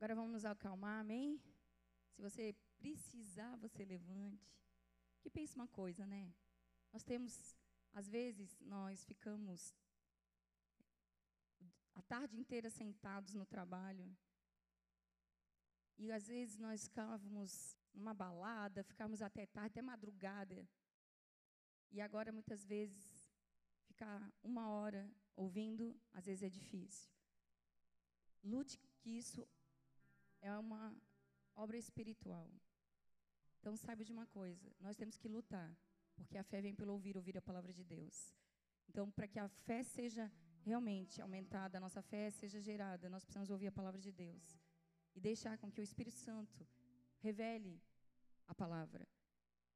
Agora vamos nos acalmar, amém? Se você precisar, você levante. Que pense uma coisa, né? Nós temos, às vezes, nós ficamos a tarde inteira sentados no trabalho. E às vezes nós ficávamos numa balada, ficávamos até tarde, até madrugada. E agora, muitas vezes, ficar uma hora ouvindo, às vezes é difícil. Lute que isso é uma obra espiritual. Então, saiba de uma coisa: nós temos que lutar, porque a fé vem pelo ouvir, ouvir a palavra de Deus. Então, para que a fé seja realmente aumentada, a nossa fé seja gerada, nós precisamos ouvir a palavra de Deus e deixar com que o Espírito Santo revele a palavra.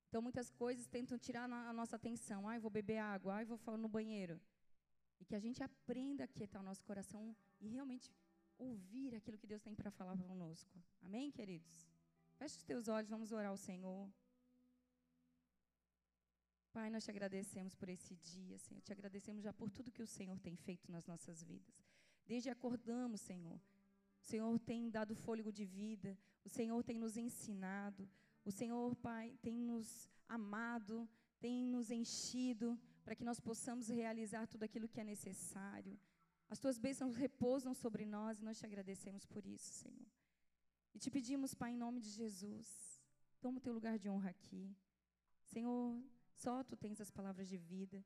Então, muitas coisas tentam tirar a nossa atenção. Ai, vou beber água, ai, vou falar no banheiro. E que a gente aprenda a quietar o nosso coração e realmente ouvir aquilo que Deus tem para falar conosco. Amém, queridos? Feche os teus olhos, vamos orar ao Senhor. Pai, nós te agradecemos por esse dia, Senhor. Te agradecemos já por tudo que o Senhor tem feito nas nossas vidas. Desde acordamos, Senhor. O Senhor tem dado fôlego de vida. O Senhor tem nos ensinado. O Senhor, Pai, tem nos amado, tem nos enchido para que nós possamos realizar tudo aquilo que é necessário. As tuas bênçãos repousam sobre nós e nós te agradecemos por isso, Senhor. E te pedimos, Pai, em nome de Jesus, toma o teu lugar de honra aqui. Senhor, só tu tens as palavras de vida.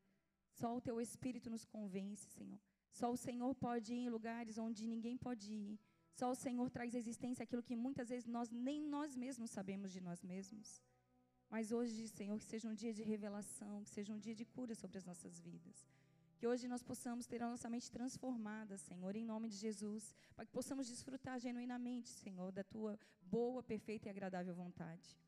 Só o teu Espírito nos convence, Senhor. Só o Senhor pode ir em lugares onde ninguém pode ir. Só o Senhor traz à existência aquilo que muitas vezes nós nem nós mesmos sabemos de nós mesmos. Mas hoje, Senhor, que seja um dia de revelação, que seja um dia de cura sobre as nossas vidas. Que hoje nós possamos ter a nossa mente transformada, Senhor, em nome de Jesus, para que possamos desfrutar genuinamente, Senhor, da tua boa, perfeita e agradável vontade.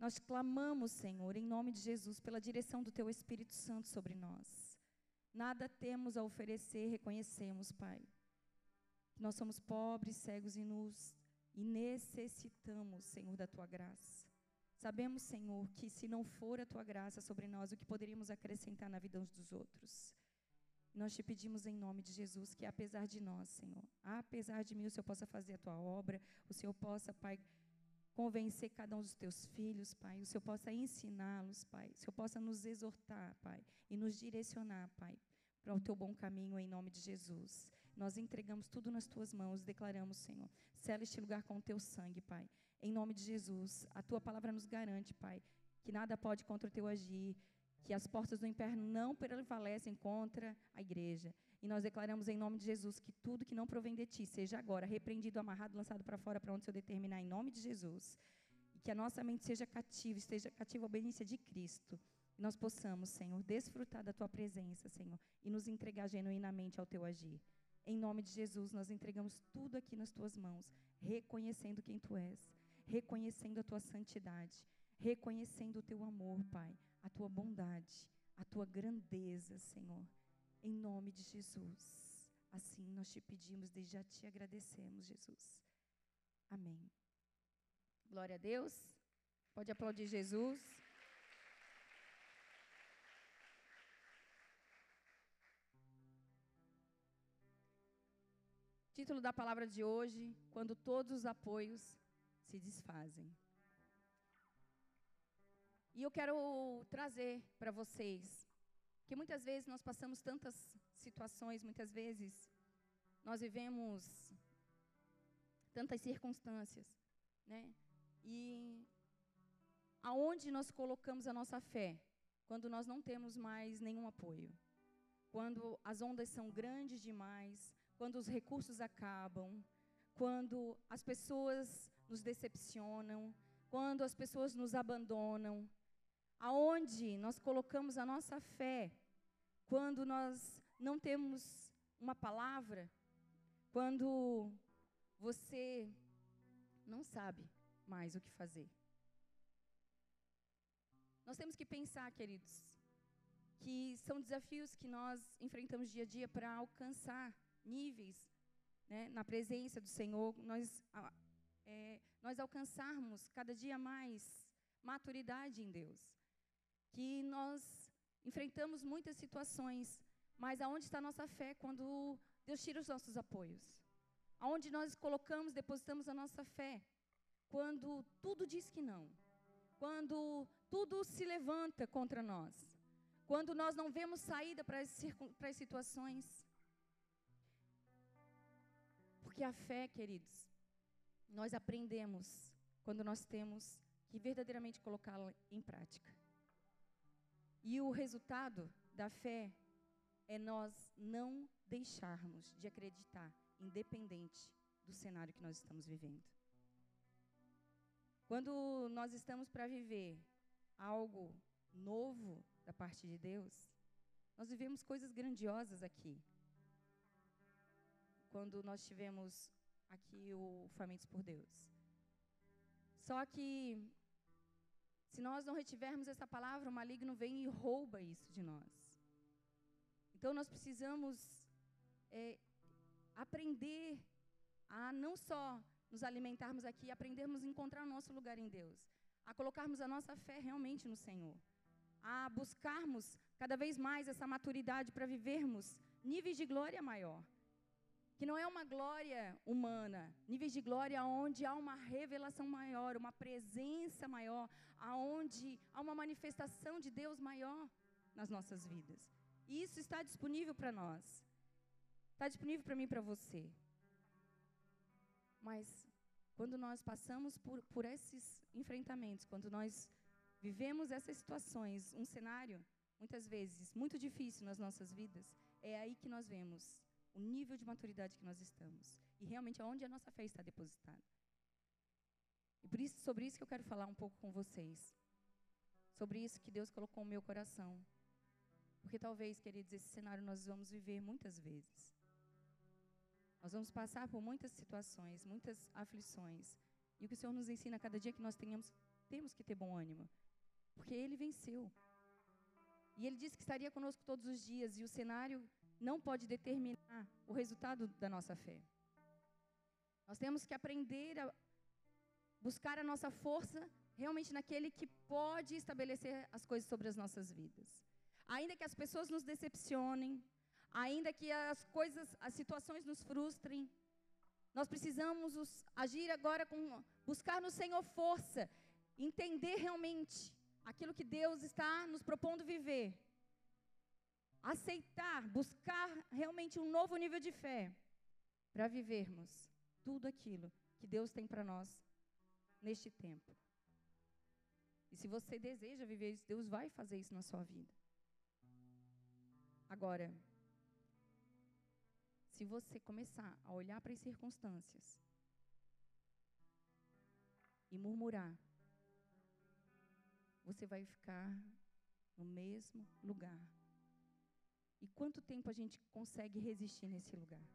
Nós clamamos, Senhor, em nome de Jesus, pela direção do teu Espírito Santo sobre nós. Nada temos a oferecer, reconhecemos, Pai. Nós somos pobres, cegos e nus e necessitamos, Senhor, da tua graça. Sabemos, Senhor, que se não for a tua graça sobre nós, o que poderíamos acrescentar na vida uns dos outros? Nós te pedimos em nome de Jesus que, apesar de nós, Senhor, apesar de mim, o Senhor possa fazer a tua obra, o Senhor possa, Pai, convencer cada um dos teus filhos, Pai, o Senhor possa ensiná-los, Pai, o Senhor possa nos exortar, Pai, e nos direcionar, Pai, para o teu bom caminho em nome de Jesus. Nós entregamos tudo nas tuas mãos, declaramos, Senhor, sela este lugar com o teu sangue, Pai. Em nome de Jesus, a tua palavra nos garante, Pai, que nada pode contra o teu agir, que as portas do inferno não prevalecem contra a igreja. E nós declaramos em nome de Jesus que tudo que não provém de ti seja agora repreendido, amarrado, lançado para fora, para onde o Senhor determinar, em nome de Jesus. E que a nossa mente seja cativa, esteja cativa à obediência de Cristo e nós possamos, Senhor, desfrutar da tua presença, Senhor, e nos entregar genuinamente ao teu agir. Em nome de Jesus, nós entregamos tudo aqui nas tuas mãos, reconhecendo quem tu és, reconhecendo a tua santidade, reconhecendo o teu amor, Pai, a tua bondade, a tua grandeza, Senhor. Em nome de Jesus. Assim nós te pedimos, desde já te agradecemos, Jesus. Amém. Glória a Deus. Pode aplaudir Jesus. Título da palavra de hoje: Quando todos os apoios se desfazem. E eu quero trazer para vocês que muitas vezes nós passamos tantas situações, muitas vezes nós vivemos tantas circunstâncias, né? E aonde nós colocamos a nossa fé quando nós não temos mais nenhum apoio? Quando as ondas são grandes demais, quando os recursos acabam, quando as pessoas nos decepcionam, quando as pessoas nos abandonam, aonde nós colocamos a nossa fé, quando nós não temos uma palavra, quando você não sabe mais o que fazer. Nós temos que pensar, queridos, que são desafios que nós enfrentamos dia a dia para alcançar níveis né, na presença do Senhor, nós, é, nós alcançarmos cada dia mais maturidade em Deus. Que nós enfrentamos muitas situações, mas aonde está a nossa fé quando Deus tira os nossos apoios? aonde nós colocamos, depositamos a nossa fé, quando tudo diz que não, quando tudo se levanta contra nós, quando nós não vemos saída para as, para as situações. Porque a fé, queridos, nós aprendemos quando nós temos que verdadeiramente colocá-la em prática. E o resultado da fé é nós não deixarmos de acreditar, independente do cenário que nós estamos vivendo. Quando nós estamos para viver algo novo da parte de Deus, nós vivemos coisas grandiosas aqui. Quando nós tivemos aqui o Famintos por Deus. Só que, se nós não retivermos essa palavra, o maligno vem e rouba isso de nós. Então, nós precisamos é, aprender a não só nos alimentarmos aqui, aprendermos a encontrar o nosso lugar em Deus, a colocarmos a nossa fé realmente no Senhor, a buscarmos cada vez mais essa maturidade para vivermos níveis de glória maior. Que não é uma glória humana, níveis de glória onde há uma revelação maior, uma presença maior, aonde há uma manifestação de Deus maior nas nossas vidas. E isso está disponível para nós. Está disponível para mim e para você. Mas quando nós passamos por, por esses enfrentamentos, quando nós vivemos essas situações, um cenário, muitas vezes, muito difícil nas nossas vidas, é aí que nós vemos o nível de maturidade que nós estamos e realmente aonde a nossa fé está depositada. E por isso, sobre isso que eu quero falar um pouco com vocês. Sobre isso que Deus colocou no meu coração. Porque talvez, queridos, esse cenário nós vamos viver muitas vezes. Nós vamos passar por muitas situações, muitas aflições. E o que o Senhor nos ensina a cada dia é que nós tenhamos, temos que ter bom ânimo. Porque Ele venceu. E Ele disse que estaria conosco todos os dias. E o cenário não pode determinar o resultado da nossa fé. Nós temos que aprender a buscar a nossa força realmente naquele que pode estabelecer as coisas sobre as nossas vidas. Ainda que as pessoas nos decepcionem, ainda que as coisas, as situações nos frustrem, nós precisamos agir agora com buscar no Senhor força, entender realmente aquilo que Deus está nos propondo viver. Aceitar, buscar realmente um novo nível de fé para vivermos tudo aquilo que Deus tem para nós neste tempo. E se você deseja viver isso, Deus vai fazer isso na sua vida. Agora, se você começar a olhar para as circunstâncias e murmurar, você vai ficar no mesmo lugar. E quanto tempo a gente consegue resistir nesse lugar?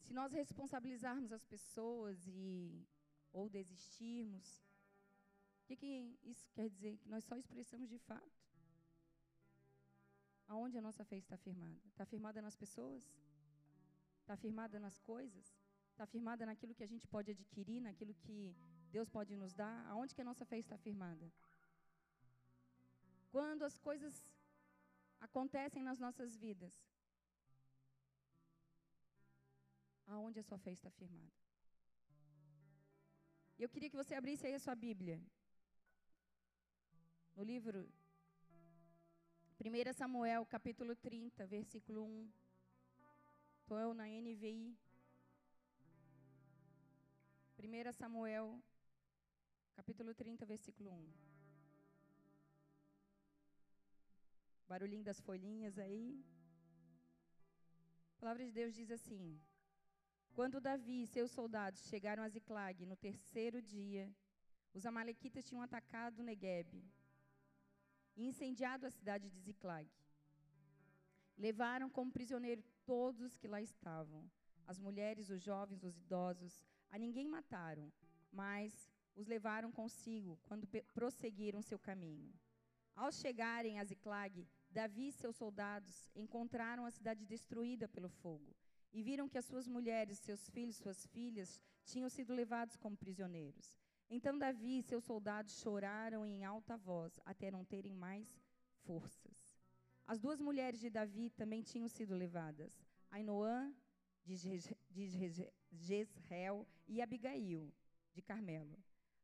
Se nós responsabilizarmos as pessoas e ou desistirmos, o que, que isso quer dizer? Que nós só expressamos de fato. Aonde a nossa fé está firmada? Está firmada nas pessoas? Está firmada nas coisas? Está firmada naquilo que a gente pode adquirir, naquilo que Deus pode nos dar? Aonde que a nossa fé está firmada? Quando as coisas acontecem nas nossas vidas, aonde a sua fé está firmada? Eu queria que você abrisse aí a sua Bíblia no livro 1 Samuel, capítulo 30, versículo 1. Estou na NVI. 1 Samuel, capítulo 30, versículo 1. Barulhinho das folhinhas aí. A palavra de Deus diz assim: Quando Davi e seus soldados chegaram a Ziclag no terceiro dia, os amalequitas tinham atacado Negueb e incendiado a cidade de Ziclag. Levaram como prisioneiro todos que lá estavam, as mulheres, os jovens, os idosos. A ninguém mataram, mas os levaram consigo quando prosseguiram seu caminho. Ao chegarem a Ziclag, Davi e seus soldados encontraram a cidade destruída pelo fogo e viram que as suas mulheres, seus filhos, suas filhas tinham sido levados como prisioneiros. Então Davi e seus soldados choraram em alta voz, até não terem mais forças. as duas mulheres de Davi também tinham sido levadas, Ainoã de Jezreel e Abigail de Carmelo,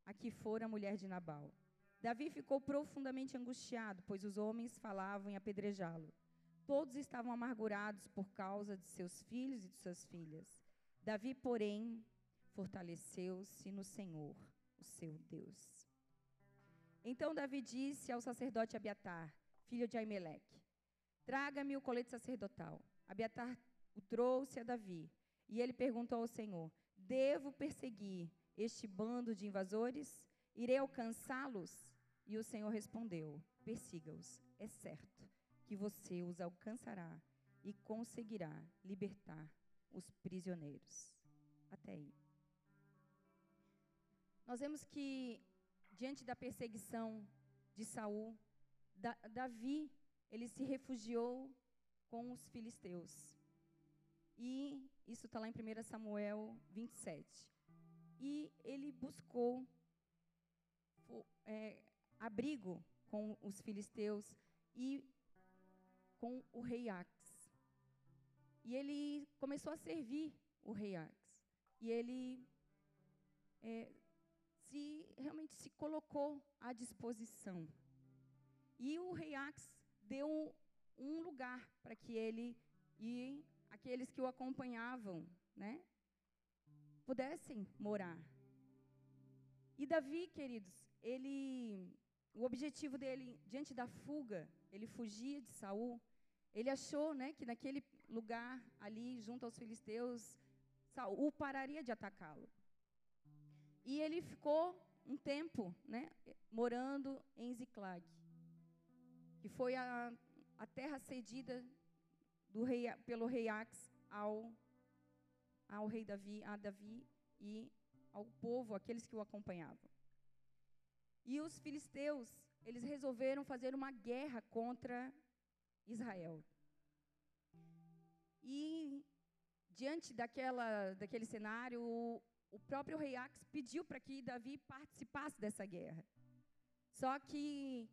a que fora a mulher de Nabal. Davi ficou profundamente angustiado, pois os homens falavam em apedrejá-lo. Todos estavam amargurados por causa de seus filhos e de suas filhas. Davi, porém, fortaleceu-se no Senhor, o seu Deus. Então Davi disse ao sacerdote Abiatar, filho de Aimeleque: Traga-me o colete sacerdotal. Abiatar o trouxe a Davi, e ele perguntou ao Senhor: Devo perseguir este bando de invasores? Irei alcançá-los? E o Senhor respondeu: Persiga-os. É certo que você os alcançará e conseguirá libertar os prisioneiros. Até aí. Nós vemos que diante da perseguição de Saul, da, Davi, ele se refugiou com os filisteus. E isso está lá em 1 Samuel 27. E ele buscou é, abrigo com os filisteus e com o rei Ax. E ele começou a servir o rei Ax. E ele é, se realmente se colocou à disposição. E o rei Ax deu um lugar para que ele e aqueles que o acompanhavam, né, pudessem morar. E Davi, queridos, ele o objetivo dele diante da fuga, ele fugia de Saul. Ele achou, né, que naquele lugar ali junto aos filisteus, Saul pararia de atacá-lo. E ele ficou um tempo, né, morando em Ziclag, que foi a, a terra cedida do rei, pelo rei Ax ao ao rei Davi, a Davi e ao povo, aqueles que o acompanhavam. E os filisteus, eles resolveram fazer uma guerra contra Israel. E diante daquela, daquele cenário, o, próprio rei Ax pediu para que Davi participasse dessa guerra. Só que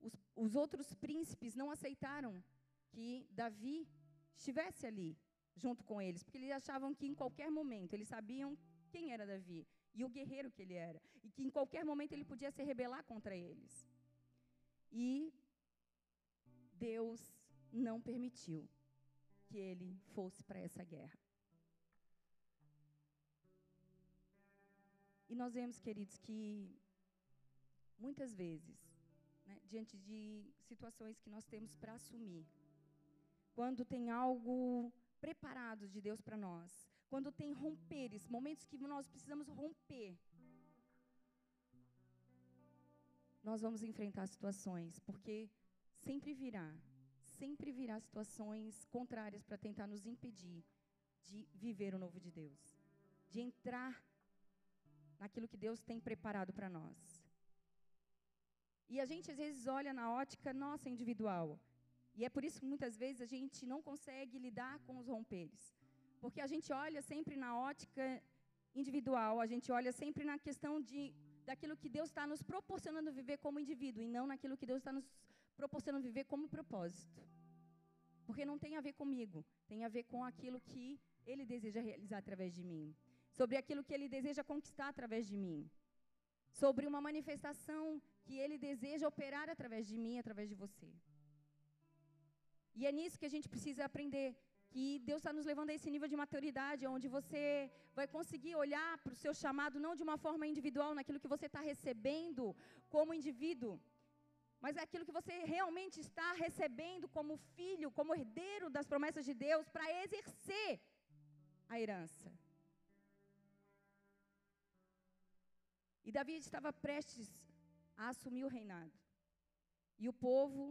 os, os outros príncipes não aceitaram que Davi estivesse ali junto com eles, porque eles achavam que em qualquer momento, eles sabiam quem era Davi e o guerreiro que ele era, e que em qualquer momento ele podia se rebelar contra eles. E Deus não permitiu que ele fosse para essa guerra. E nós vemos, queridos, que muitas vezes, né, diante de situações que nós temos para assumir, quando tem algo preparado de Deus para nós, quando tem romperes, momentos que nós precisamos romper, nós vamos enfrentar situações, porque sempre virá, sempre virá situações contrárias para tentar nos impedir de viver o novo de Deus, de entrar naquilo que Deus tem preparado para nós. E a gente às vezes olha na ótica nossa individual. E é por isso que muitas vezes a gente não consegue lidar com os romperes. Porque a gente olha sempre na ótica individual, a gente olha sempre na questão de daquilo que Deus está nos proporcionando viver como indivíduo e não naquilo que Deus está nos proporcionando viver como propósito. Porque não tem a ver comigo, tem a ver com aquilo que Ele deseja realizar através de mim, sobre aquilo que Ele deseja conquistar através de mim, sobre uma manifestação que Ele deseja operar através de mim, através de você. E é nisso que a gente precisa aprender que Deus está nos levando a esse nível de maturidade, onde você vai conseguir olhar para o seu chamado não de uma forma individual, naquilo que você está recebendo como indivíduo, mas é aquilo que você realmente está recebendo como filho, como herdeiro das promessas de Deus, para exercer a herança. E Davi estava prestes a assumir o reinado. E o povo,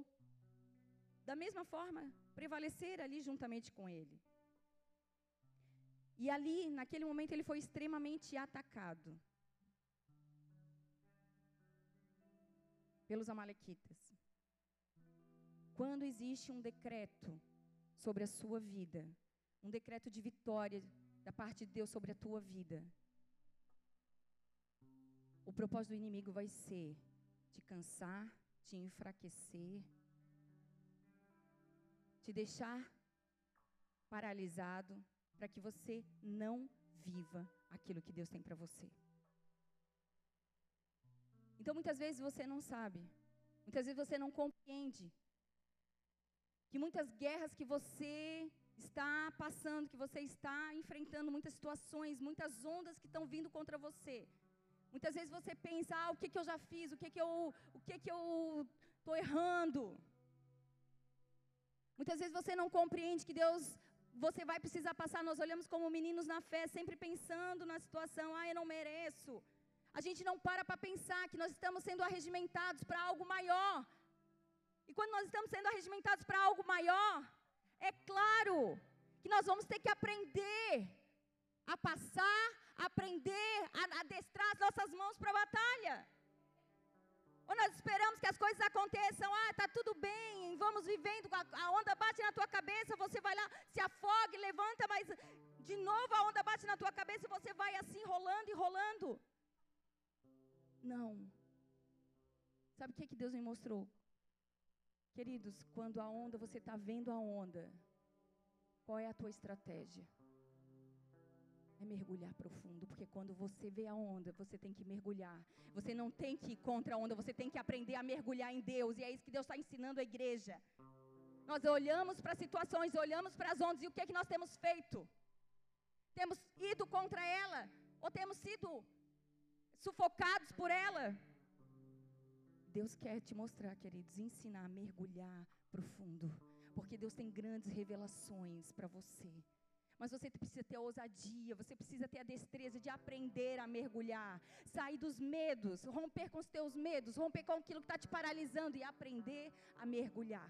da mesma forma, prevalecer ali juntamente com ele. E ali, naquele momento, ele foi extremamente atacado pelos Amalequitas. Quando existe um decreto sobre a sua vida, um decreto de vitória da parte de Deus sobre a tua vida, o propósito do inimigo vai ser te cansar, te enfraquecer, te deixar paralisado para que você não viva aquilo que Deus tem para você. Então muitas vezes você não sabe, muitas vezes você não compreende que muitas guerras que você está passando, que você está enfrentando, muitas situações, muitas ondas que estão vindo contra você. Muitas vezes você pensa, ah, o que, que eu já fiz, o que, que eu o que, que eu estou errando. Muitas vezes você não compreende que Deus, você vai precisar passar. Nós olhamos como meninos na fé, sempre pensando na situação, ah, eu não mereço. A gente não para para pensar que nós estamos sendo arregimentados para algo maior. E quando nós estamos sendo arregimentados para algo maior, é claro que nós vamos ter que aprender a passar, aprender a adestrar as nossas mãos para a batalha. Ou nós esperamos que as coisas aconteçam, ah, está tudo bem, vamos vivendo, a onda bate na tua cabeça, você vai lá, se afoga e levanta, mas de novo a onda bate na tua cabeça e você vai assim rolando e rolando. Não. Sabe o que, que Deus me mostrou? Queridos, quando a onda, você está vendo a onda, qual é a tua estratégia? É mergulhar profundo, porque quando você vê a onda, você tem que mergulhar. Você não tem que ir contra a onda, você tem que aprender a mergulhar em Deus. E é isso que Deus está ensinando a igreja. Nós olhamos para situações, olhamos para as ondas e o que é que nós temos feito? Temos ido contra ela? Ou temos sido sufocados por ela? Deus quer te mostrar, queridos, ensinar a mergulhar profundo. Porque Deus tem grandes revelações para você. Mas você precisa ter a ousadia, você precisa ter a destreza de aprender a mergulhar, sair dos medos, romper com os teus medos, romper com aquilo que está te paralisando e aprender a mergulhar.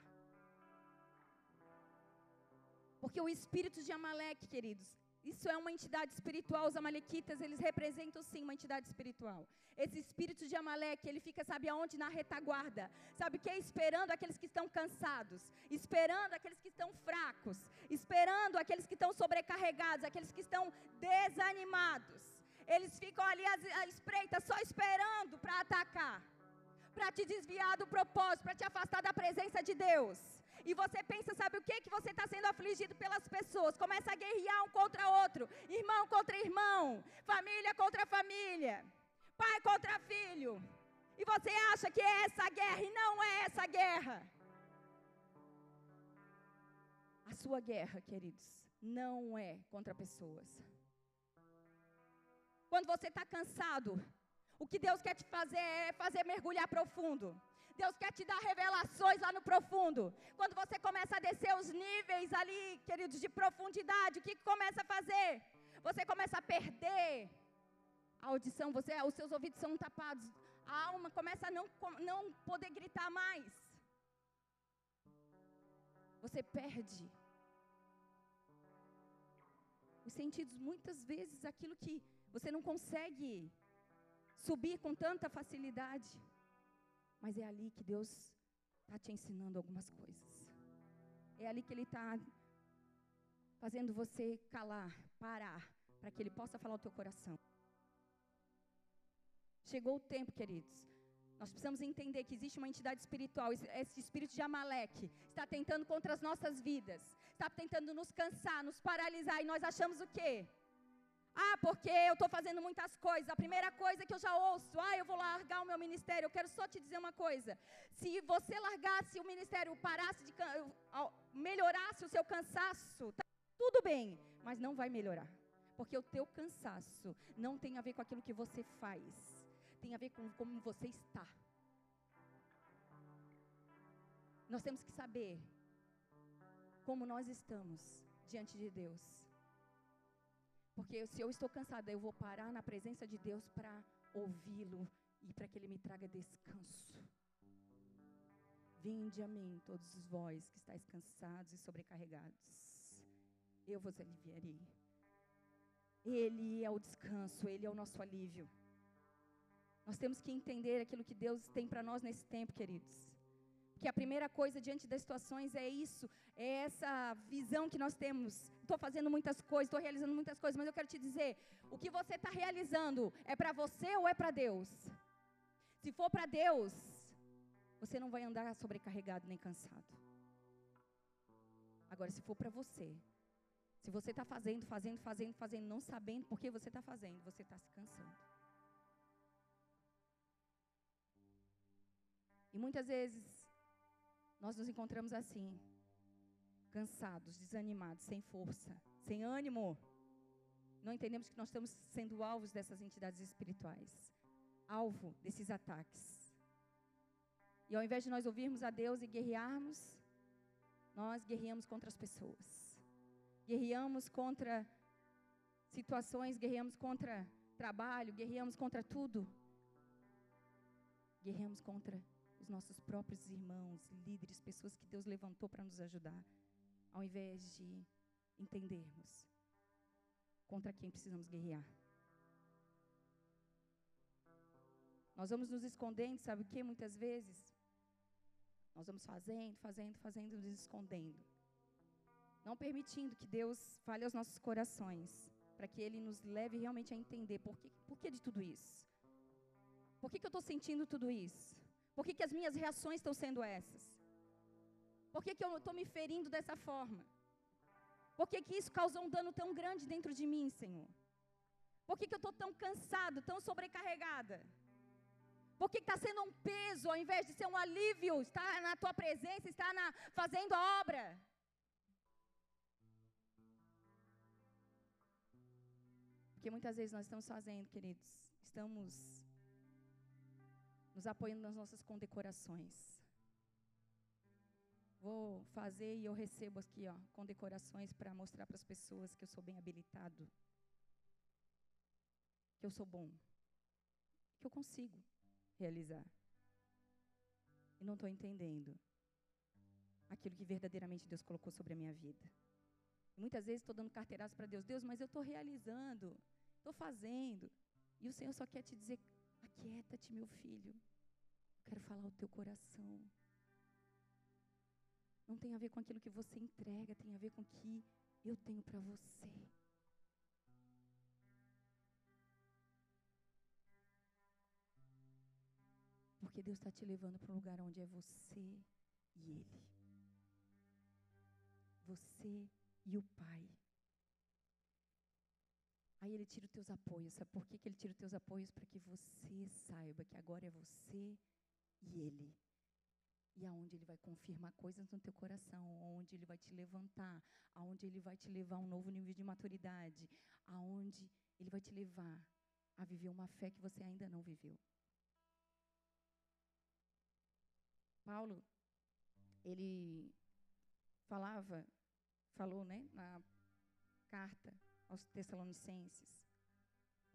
Porque o espírito de Amaleque, queridos, isso é uma entidade espiritual. Os amalequitas, eles representam sim uma entidade espiritual. Esse espírito de Amaleque, ele fica, sabe aonde? Na retaguarda. Sabe o que? Esperando aqueles que estão cansados, esperando aqueles que estão fracos, esperando aqueles que estão sobrecarregados, aqueles que estão desanimados. Eles ficam ali à espreita, só esperando para atacar, para te desviar do propósito, para te afastar da presença de Deus. E você pensa, sabe o que? Que você está sendo afligido pelas pessoas. Começa a guerrear um contra outro, irmão contra irmão, família contra família, pai contra filho. E você acha que é essa guerra e não é essa guerra. A sua guerra, queridos, não é contra pessoas. Quando você está cansado, o que Deus quer te fazer é fazer mergulhar profundo. Deus quer te dar revelações lá no profundo. Quando você começa a descer os níveis ali, queridos, de profundidade, o que, começa a fazer? Você começa a perder a audição, você, os seus ouvidos são tapados, a alma começa a não, não poder gritar mais. Você perde os sentidos, muitas vezes, aquilo que você não consegue subir com tanta facilidade. Mas é ali que Deus está te ensinando algumas coisas. É ali que Ele está fazendo você calar, parar, para que Ele possa falar o teu coração. Chegou o tempo, queridos. Nós precisamos entender que existe uma entidade espiritual, esse espírito de Amaleque está tentando contra as nossas vidas, está tentando nos cansar, nos paralisar, e nós achamos o quê? Ah, porque eu estou fazendo muitas coisas. A primeira coisa que eu já ouço, ah, eu vou largar o meu ministério. Eu quero só te dizer uma coisa. Se você largasse o ministério, parasse de melhorasse o seu cansaço, tá tudo bem, mas não vai melhorar. Porque o teu cansaço não tem a ver com aquilo que você faz. Tem a ver com como você está. Nós temos que saber como nós estamos diante de Deus. Porque se eu estou cansada, eu vou parar na presença de Deus para ouvi-lo e para que ele me traga descanso. Vinde a mim, todos os vós que estáis cansados e sobrecarregados. Eu vos aliviarei. Ele é o descanso, ele é o nosso alívio. Nós temos que entender aquilo que Deus tem para nós nesse tempo, queridos. Que a primeira coisa diante das situações é isso, é essa visão que nós temos. Estou fazendo muitas coisas, estou realizando muitas coisas, mas eu quero te dizer: o que você está realizando é para você ou é para Deus? Se for para Deus, você não vai andar sobrecarregado nem cansado. Agora, se for para você, se você está fazendo, fazendo, fazendo, fazendo, não sabendo por que você está fazendo, você está se cansando. E muitas vezes nós nos encontramos assim, cansados, desanimados, sem força, sem ânimo. Não entendemos que nós estamos sendo alvos dessas entidades espirituais, alvo desses ataques. E ao invés de nós ouvirmos a Deus e guerrearmos, nós guerreamos contra as pessoas. Guerreamos contra situações, guerreamos contra trabalho, guerreamos contra tudo. Guerreamos contra nossos próprios irmãos, líderes, pessoas que Deus levantou para nos ajudar, ao invés de entendermos contra quem precisamos guerrear. Nós vamos nos escondendo, sabe o que? Muitas vezes, nós vamos fazendo, fazendo, fazendo, nos escondendo. Não permitindo que Deus fale aos nossos corações, para que Ele nos leve realmente a entender por que, por que de tudo isso. Por que, que eu estou sentindo tudo isso? Por que, que as minhas reações estão sendo essas? Por que, que eu estou me ferindo dessa forma? Por que, que isso causou um dano tão grande dentro de mim, Senhor? Por que, que eu estou tão cansado, tão sobrecarregada? Por que está sendo um peso ao invés de ser um alívio? Estar na tua presença, estar na, fazendo a obra. Porque muitas vezes nós estamos fazendo, queridos, estamos nos apoiando nas nossas condecorações. Vou fazer e eu recebo aqui, ó, condecorações para mostrar para as pessoas que eu sou bem habilitado, que eu sou bom, que eu consigo realizar. E não estou entendendo aquilo que verdadeiramente Deus colocou sobre a minha vida. Muitas vezes estou dando carteiraço para Deus, Deus, mas eu estou realizando, estou fazendo. E o Senhor só quer te dizer, Aquieta-te, meu filho. Quero falar o teu coração. Não tem a ver com aquilo que você entrega, tem a ver com o que eu tenho para você. Porque Deus está te levando para um lugar onde é você e Ele. Você e o Pai. Aí ele tira os teus apoios. Sabe por que, que ele tira os teus apoios? Para que você saiba que agora é você e ele. E aonde ele vai confirmar coisas no teu coração, aonde ele vai te levantar, aonde ele vai te levar a um novo nível de maturidade, aonde ele vai te levar a viver uma fé que você ainda não viveu. Paulo, ele falava, falou, né, na carta aos Tessalonicenses,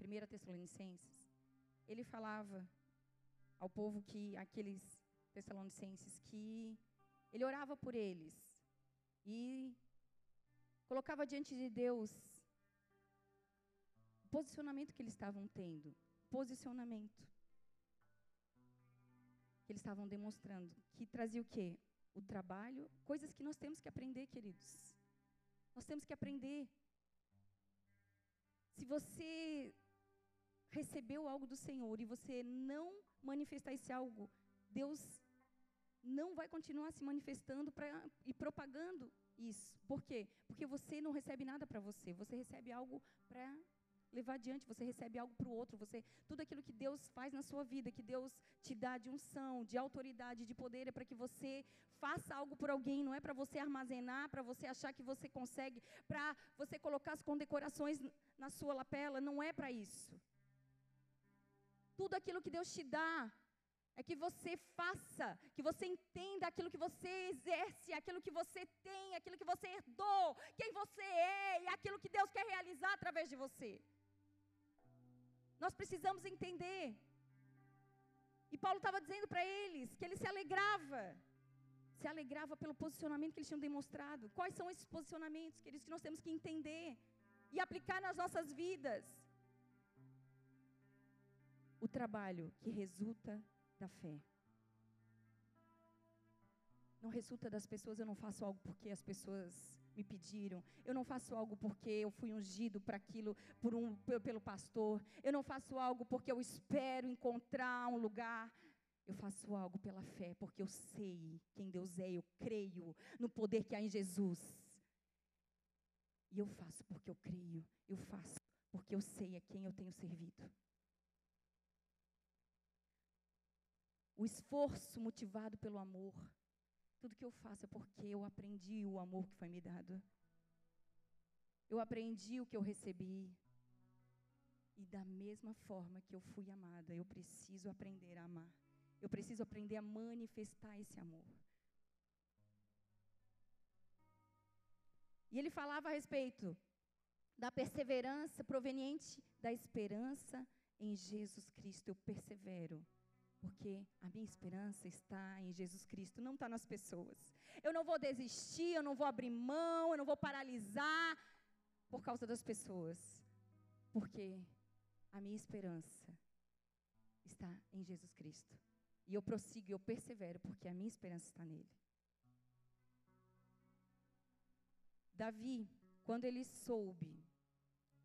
1 Tessalonicenses, ele falava ao povo que, aqueles Tessalonicenses, que ele orava por eles e colocava diante de Deus o posicionamento que eles estavam tendo, posicionamento que eles estavam demonstrando, que trazia o quê? O trabalho, coisas que nós temos que aprender, queridos. Nós temos que aprender se você recebeu algo do Senhor e você não manifestar esse algo, Deus não vai continuar se manifestando pra, e propagando isso. Por quê? Porque você não recebe nada para você, você recebe algo para levar adiante, você recebe algo para o outro, você tudo aquilo que Deus faz na sua vida, que Deus te dá de unção, de autoridade, de poder, é para que você faça algo por alguém, não é para você armazenar, para você achar que você consegue, para você colocar as condecorações na sua lapela, não é para isso. Tudo aquilo que Deus te dá é que você faça, que você entenda aquilo que você exerce, aquilo que você tem, aquilo que você herdou, quem você é e aquilo que Deus quer realizar através de você. Nós precisamos entender. E Paulo estava dizendo para eles que ele se alegrava. Se alegrava pelo posicionamento que eles tinham demonstrado. Quais são esses posicionamentos, queridos, que nós temos que entender e aplicar nas nossas vidas? O trabalho que resulta da fé. Não resulta das pessoas, eu não faço algo porque as pessoas me pediram. Eu não faço algo porque eu fui ungido para aquilo por um, pelo pastor. Eu não faço algo porque eu espero encontrar um lugar. Eu faço algo pela fé, porque eu sei quem Deus é, eu creio no poder que há em Jesus. E eu faço porque eu creio, eu faço porque eu sei a quem eu tenho servido. O esforço motivado pelo amor. Tudo que eu faço é porque eu aprendi o amor que foi me dado. Eu aprendi o que eu recebi. E da mesma forma que eu fui amada, eu preciso aprender a amar. Eu preciso aprender a manifestar esse amor. E ele falava a respeito da perseverança proveniente da esperança em Jesus Cristo. Eu persevero, porque a minha esperança está em Jesus Cristo, não está nas pessoas. Eu não vou desistir, eu não vou abrir mão, eu não vou paralisar por causa das pessoas, porque a minha esperança está em Jesus Cristo. E eu prossigo, eu persevero, porque a minha esperança está nele. Davi, quando ele soube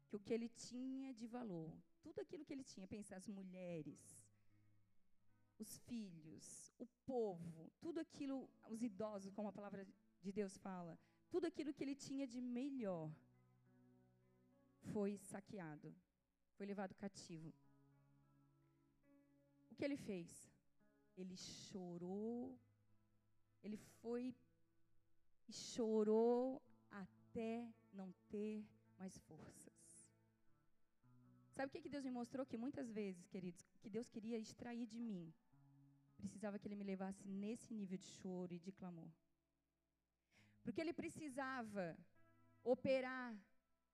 que o que ele tinha de valor, tudo aquilo que ele tinha, pensa as mulheres, os filhos, o povo, tudo aquilo, os idosos, como a palavra de Deus fala, tudo aquilo que ele tinha de melhor foi saqueado, foi levado cativo. O que ele fez? Ele chorou, ele foi e chorou até não ter mais forças. Sabe o que, Deus me mostrou? Que muitas vezes, queridos, que Deus queria extrair de mim, precisava que Ele me levasse nesse nível de choro e de clamor. Porque Ele precisava operar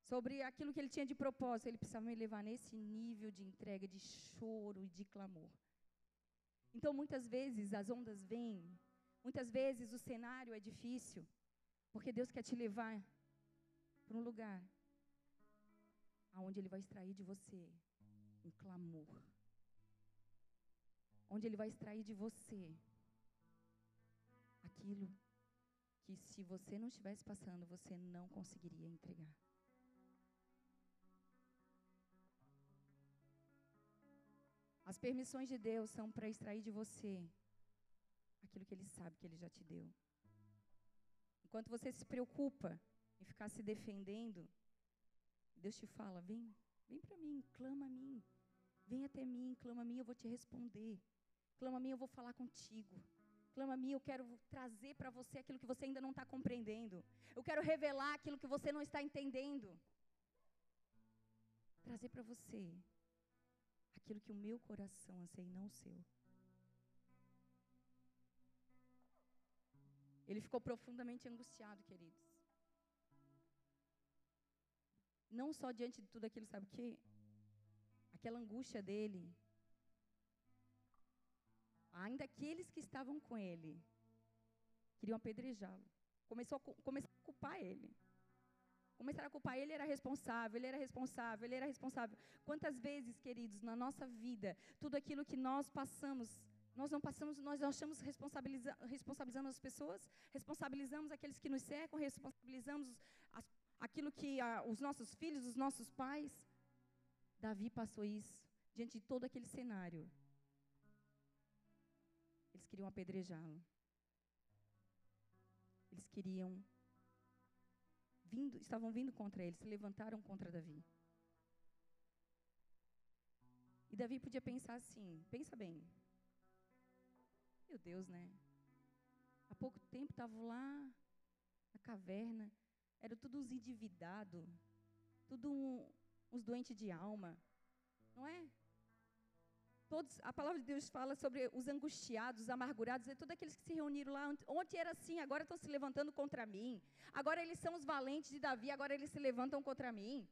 sobre aquilo que Ele tinha de propósito, Ele precisava me levar nesse nível de entrega, de choro e de clamor. Então, muitas vezes as ondas vêm, muitas vezes o cenário é difícil, porque Deus quer te levar para um lugar aonde Ele vai extrair de você um clamor. Onde Ele vai extrair de você aquilo que, se você não estivesse passando, você não conseguiria entregar. As permissões de Deus são para extrair de você aquilo que Ele sabe que Ele já te deu. Enquanto você se preocupa em ficar se defendendo, Deus te fala: vem, vem para mim, clama a mim. Vem até mim, clama a mim, eu vou te responder. Clama a mim, eu vou falar contigo. Clama a mim, eu quero trazer para você aquilo que você ainda não está compreendendo. Eu quero revelar aquilo que você não está entendendo. Trazer para você aquilo que o meu coração anseia, não o seu. Ele ficou profundamente angustiado, queridos. Não só diante de tudo aquilo, sabe o quê? Aquela angústia dele. Ainda aqueles que estavam com ele queriam apedrejá-lo. Começou a, começaram a culpar ele. Começaram a culpar ele, era responsável, ele era responsável, ele era responsável. Quantas vezes, queridos, na nossa vida, tudo aquilo que nós passamos nós não passamos, nós achamos responsabiliza, responsabilizando as pessoas, responsabilizamos aqueles que nos cercam, responsabilizamos as, aquilo que a, os nossos filhos, os nossos pais. Davi passou isso diante de todo aquele cenário. Eles queriam apedrejá-lo. Eles queriam vindo, estavam vindo contra ele, se levantaram contra Davi. E Davi podia pensar assim: pensa bem, meu Deus, né? Há pouco tempo estavam lá na caverna, era tudo uns endividados, tudo um, uns doentes de alma, não é? Todos, a palavra de Deus fala sobre os angustiados, os amargurados, é todos aqueles que se reuniram lá. Ontem era assim, agora estão se levantando contra mim. Agora eles são os valentes de Davi, agora eles se levantam contra mim.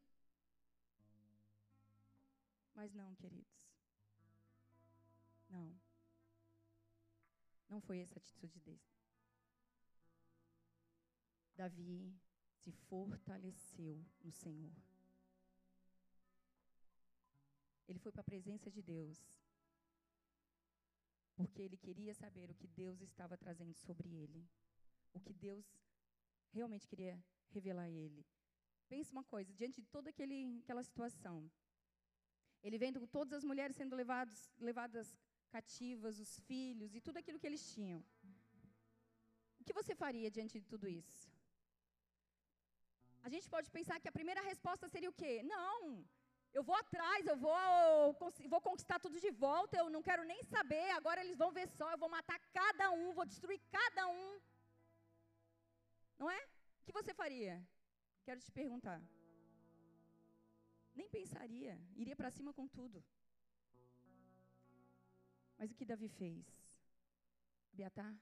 Mas não, queridos. Não. Não foi essa a atitude dele. Davi se fortaleceu no Senhor. Ele foi para a presença de Deus. Porque ele queria saber o que Deus estava trazendo sobre ele. O que Deus realmente queria revelar a ele. Pense uma coisa, diante de toda aquele, aquela situação, ele vendo todas as mulheres sendo levados, levadas cativas, os filhos e tudo aquilo que eles tinham. O que você faria diante de tudo isso? A gente pode pensar que a primeira resposta seria o quê? Não, eu vou atrás, eu vou, vou conquistar tudo de volta, eu não quero nem saber, agora eles vão ver só, eu vou matar cada um, vou destruir cada um. Não é? O que você faria? Quero te perguntar. Nem pensaria, iria para cima com tudo. Mas o que Davi fez? Abiatar,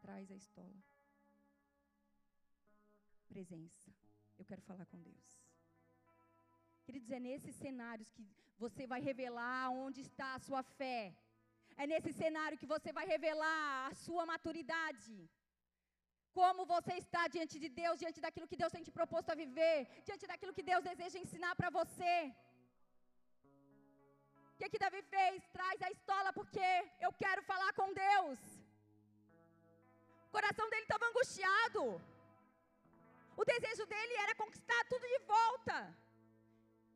traz a estola. Presença. Eu quero falar com Deus. Queridos, é nesses cenários que você vai revelar onde está a sua fé. É nesse cenário que você vai revelar a sua maturidade. Como você está diante de Deus, diante daquilo que Deus tem te proposto a viver, diante daquilo que Deus deseja ensinar para você. O que, que Davi fez? Traz a estola porque eu quero falar com Deus. O coração dele estava angustiado. O desejo dele era conquistar tudo de volta.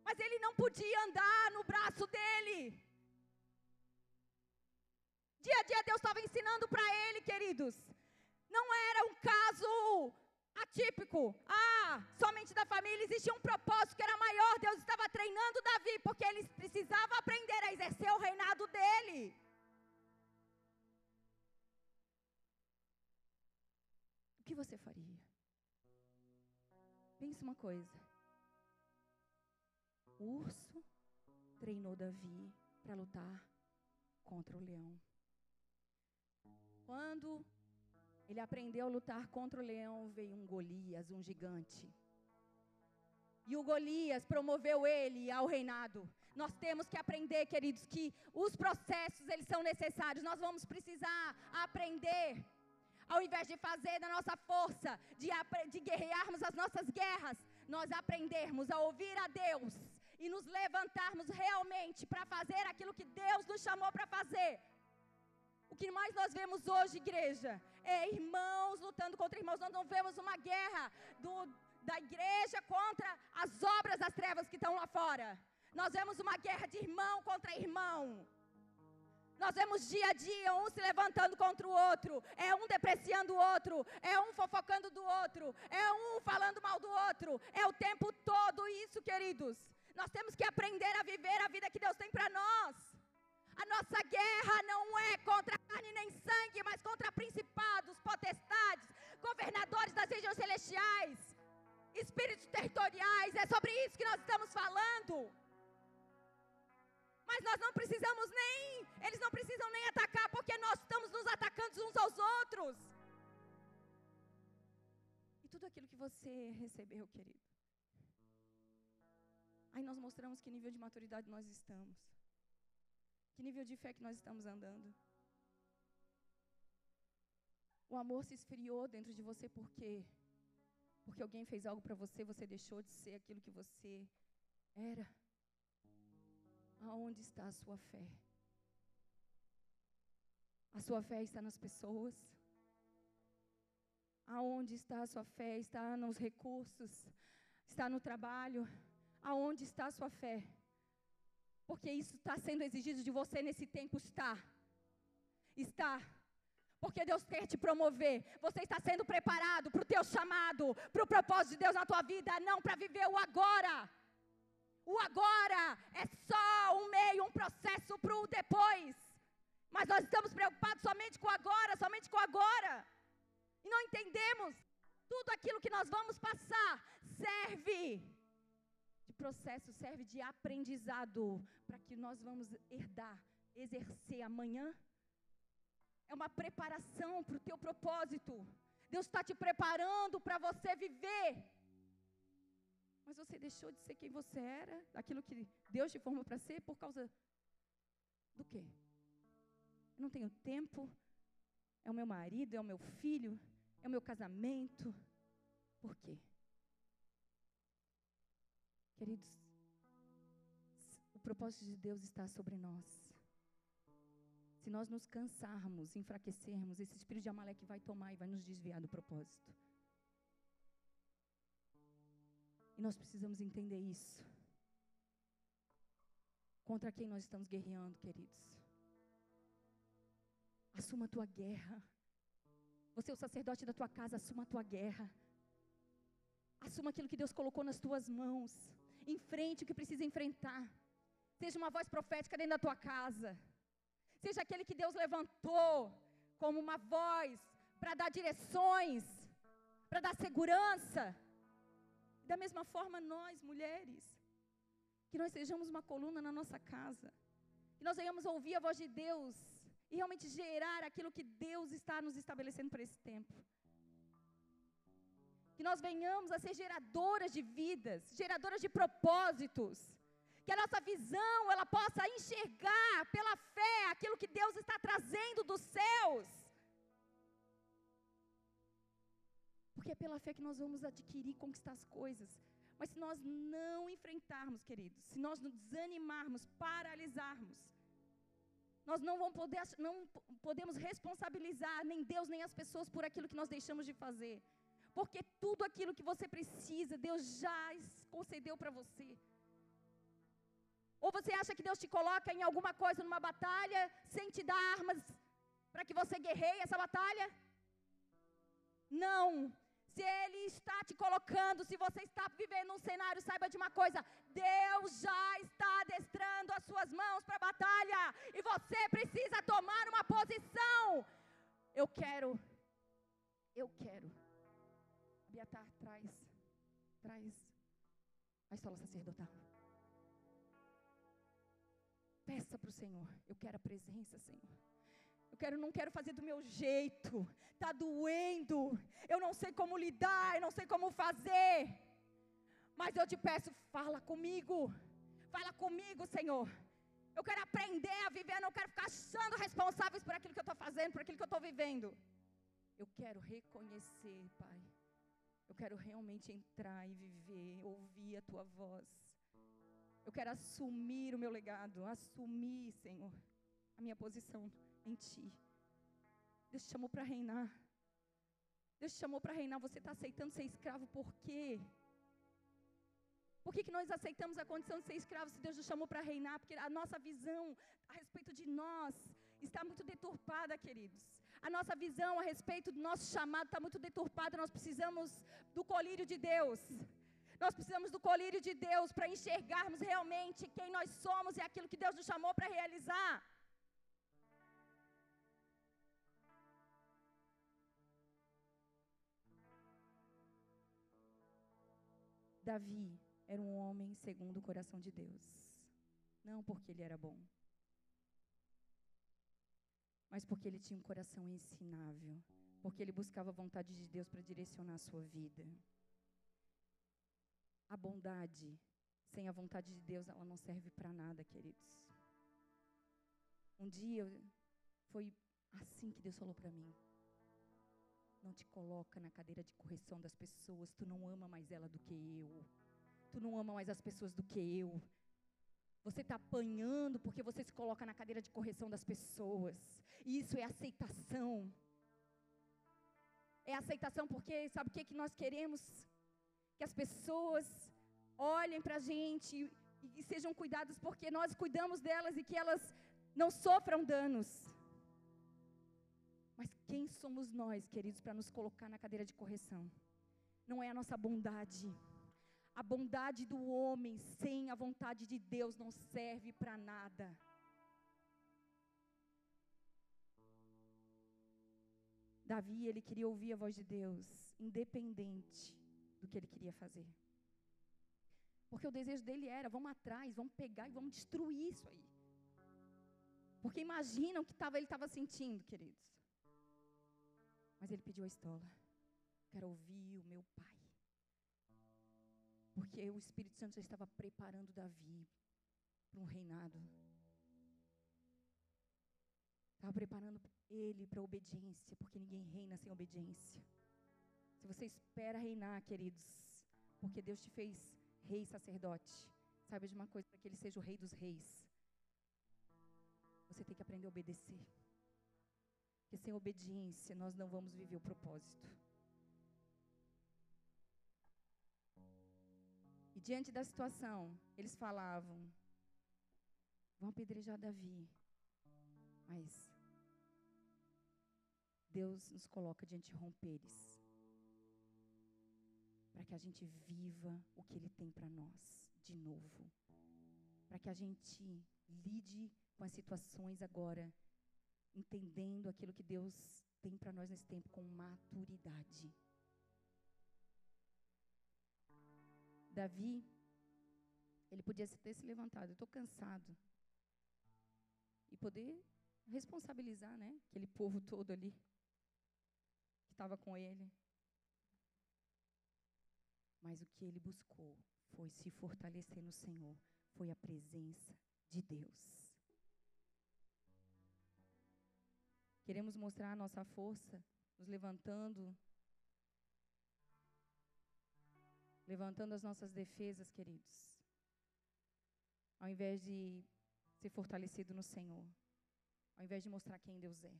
Mas ele não podia andar no braço dele. Dia a dia Deus estava ensinando para ele, queridos. Não era um caso atípico. Ah, somente da família existia um propósito que era maior. Deus estava treinando Davi porque ele precisava aprender a exercer o reinado dele. O que você faria? Pense uma coisa. Urso treinou Davi para lutar contra o leão. Quando ele aprendeu a lutar contra o leão, veio um Golias, um gigante. E o Golias promoveu ele ao reinado. Nós temos que aprender, queridos, que os processos eles são necessários. Nós vamos precisar aprender ao invés de fazer da nossa força, de, de guerrearmos as nossas guerras, nós aprendermos a ouvir a Deus e nos levantarmos realmente para fazer aquilo que Deus nos chamou para fazer. O que mais nós vemos hoje, igreja, é irmãos lutando contra irmãos. Nós não vemos uma guerra do, da igreja contra as obras das trevas que estão lá fora. Nós vemos uma guerra de irmão contra irmão. Nós vemos dia a dia um se levantando contra o outro, é um depreciando o outro, é um fofocando do outro, é um falando mal do outro, é o tempo todo isso, queridos. Nós temos que aprender a viver a vida que Deus tem para nós. A nossa guerra não é contra carne nem sangue, mas contra principados, potestades, governadores das regiões celestiais, espíritos territoriais. É sobre isso que nós estamos falando. Mas nós não precisamos nem, eles não precisam nem atacar, porque nós estamos nos atacando uns aos outros. E tudo aquilo que você recebeu, querido. Aí nós mostramos que nível de maturidade nós estamos. Que nível de fé que nós estamos andando. O amor se esfriou dentro de você por quê? Porque alguém fez algo para você, você deixou de ser aquilo que você era. Aonde está a sua fé? A sua fé está nas pessoas? Aonde está a sua fé? Está nos recursos? Está no trabalho? Aonde está a sua fé? Porque isso está sendo exigido de você nesse tempo. Está. Está. Porque Deus quer te promover. Você está sendo preparado para o teu chamado, para o propósito de Deus na tua vida, não para viver o agora. O agora é só um meio, um processo para o depois. Mas nós estamos preocupados somente com o agora, somente com o agora. E não entendemos tudo aquilo que nós vamos passar serve processo, serve de aprendizado para que nós vamos herdar, exercer amanhã. É uma preparação para o teu propósito. Deus está te preparando para você viver mas você deixou de ser quem você era, daquilo que Deus te formou para ser, por causa do quê? Eu não tenho tempo, é o meu marido, é o meu filho, é o meu casamento. Por quê? Queridos, o propósito de Deus está sobre nós. Se nós nos cansarmos, enfraquecermos, esse espírito de Amaleque vai tomar e vai nos desviar do propósito. E nós precisamos entender isso. Contra quem nós estamos guerreando, queridos? Assuma a tua guerra. Você é o sacerdote da tua casa, assuma a tua guerra. Assuma aquilo que Deus colocou nas tuas mãos. Enfrente o que precisa enfrentar. Seja uma voz profética dentro da tua casa. Seja aquele que Deus levantou como uma voz para dar direções, para dar segurança. Da mesma forma, nós, mulheres, que nós sejamos uma coluna na nossa casa, que nós venhamos ouvir a voz de Deus e realmente gerar aquilo que Deus está nos estabelecendo para esse tempo. Que nós venhamos a ser geradoras de vidas, geradoras de propósitos. Que a nossa visão, ela possa enxergar pela fé aquilo que Deus está trazendo dos céus. Porque é pela fé que nós vamos adquirir, conquistar as coisas. Mas se nós não enfrentarmos, queridos, se nós nos desanimarmos, paralisarmos, nós não, vamos poder, não podemos responsabilizar nem Deus nem as pessoas por aquilo que nós deixamos de fazer. Porque tudo aquilo que você precisa, Deus já concedeu para você. Ou você acha que Deus te coloca em alguma coisa numa batalha sem te dar armas para que você guerreie essa batalha? Não se Ele está te colocando, se você está vivendo um cenário, saiba de uma coisa: Deus já está adestrando as suas mãos para a batalha, e você precisa tomar uma posição. Eu quero, eu quero. Abiatar, traz, traz a estola sacerdotal. Peça para o Senhor, eu quero a presença, Senhor. Eu quero, não quero fazer do meu jeito. Tá doendo. Eu não sei como lidar, eu não sei como fazer. Mas eu te peço, fala comigo. Fala comigo, Senhor. Eu quero aprender a viver, não quero ficar achando responsáveis por aquilo que eu estou fazendo, por aquilo que eu estou vivendo. Eu quero reconhecer, Pai. Eu quero realmente entrar e viver, ouvir a tua voz. Eu quero assumir o meu legado, assumir, Senhor, a minha posição em ti. Deus te chamou para reinar. Deus te chamou para reinar. Você está aceitando ser escravo por quê? Por que, que nós aceitamos a condição de ser escravo se Deus nos chamou para reinar? Porque a nossa visão a respeito de nós está muito deturpada, queridos. A nossa visão a respeito do nosso chamado está muito deturpada. Nós precisamos do colírio de Deus. Nós precisamos do colírio de Deus para enxergarmos realmente quem nós somos e aquilo que Deus nos chamou para realizar. Davi era um homem segundo o coração de Deus. Não porque ele era bom, mas porque ele tinha um coração ensinável, porque ele buscava a vontade de Deus para direcionar a sua vida. A bondade sem a vontade de Deus, ela não serve para nada, queridos. Um dia foi assim que Deus falou para mim não te coloca na cadeira de correção das pessoas. Tu não ama mais ela do que eu. Tu não ama mais as pessoas do que eu. Você está apanhando porque você se coloca na cadeira de correção das pessoas. E isso é aceitação. É aceitação porque, sabe o que, que nós queremos? Que as pessoas olhem para a gente e, e sejam cuidadas porque nós cuidamos delas e que elas não sofram danos. Mas quem somos nós, queridos, para nos colocar na cadeira de correção? Não é a nossa bondade. A bondade do homem sem a vontade de Deus não serve para nada. Davi, ele queria ouvir a voz de Deus, independente do que ele queria fazer. Porque o desejo dele era: vamos atrás, vamos pegar e vamos destruir isso aí. Porque imaginam o que tava, ele estava sentindo, queridos. Mas ele pediu a estola. Quero ouvir o meu pai. Porque o Espírito Santo já estava preparando Davi para um reinado. Estava preparando ele para a obediência, porque ninguém reina sem obediência. Se você espera reinar, queridos, porque Deus te fez rei sacerdote, saiba de uma coisa, para que ele seja o rei dos reis. Você tem que aprender a obedecer. Porque sem obediência nós não vamos viver o propósito. Diante da situação, eles falavam: vão apedrejar Davi. Mas Deus nos coloca diante de romperes. Para que a gente viva o que Ele tem para nós de novo. Para que a gente lide com as situações agora, entendendo aquilo que Deus tem para nós nesse tempo com maturidade. Davi, ele podia ter se levantado, eu estou cansado. E poder responsabilizar, né? Aquele povo todo ali que estava com ele. Mas o que ele buscou foi se fortalecer no Senhor, foi a presença de Deus. Queremos mostrar a nossa força, nos levantando, levantando as nossas defesas, queridos. Ao invés de ser fortalecido no Senhor, ao invés de mostrar quem Deus é.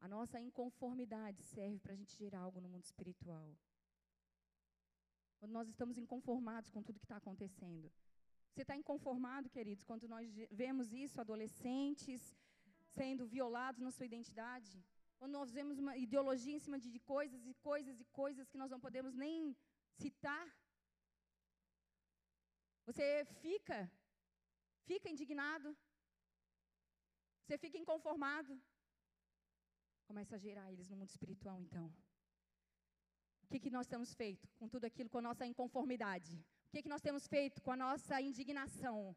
A nossa inconformidade serve para a gente gerar algo no mundo espiritual. Quando nós estamos inconformados com tudo que está acontecendo, você está inconformado, queridos, quando nós vemos isso, adolescentes sendo violados na sua identidade? Quando nós vemos uma ideologia em cima de, de coisas e coisas e coisas que nós não podemos nem citar? Você fica, fica indignado? Você fica inconformado? Começa a gerar eles no mundo espiritual, então. O que, que nós temos feito com tudo aquilo, com a nossa inconformidade? O que, que nós temos feito com a nossa indignação?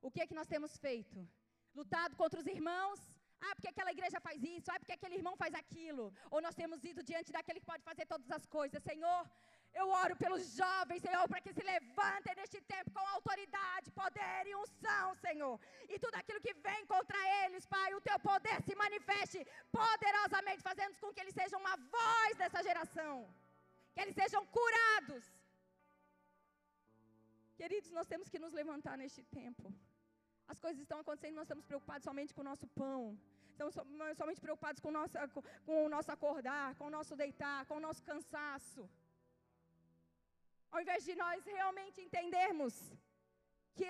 O que, que nós temos feito? Lutado contra os irmãos? Ah, porque aquela igreja faz isso. Ah, porque aquele irmão faz aquilo. Ou nós temos ido diante daquele que pode fazer todas as coisas. Senhor, eu oro pelos jovens, Senhor, para que se levantem neste tempo com autoridade, poder e unção, Senhor. E tudo aquilo que vem contra eles, Pai, o teu poder se manifeste poderosamente, fazendo com que eles sejam uma voz dessa geração. Que eles sejam curados Queridos, nós temos que nos levantar neste tempo. As coisas estão acontecendo, nós estamos preocupados somente com o nosso pão. Estamos somente preocupados com o nosso, com o nosso acordar, com o nosso deitar, com o nosso cansaço. Ao invés de nós realmente entendermos que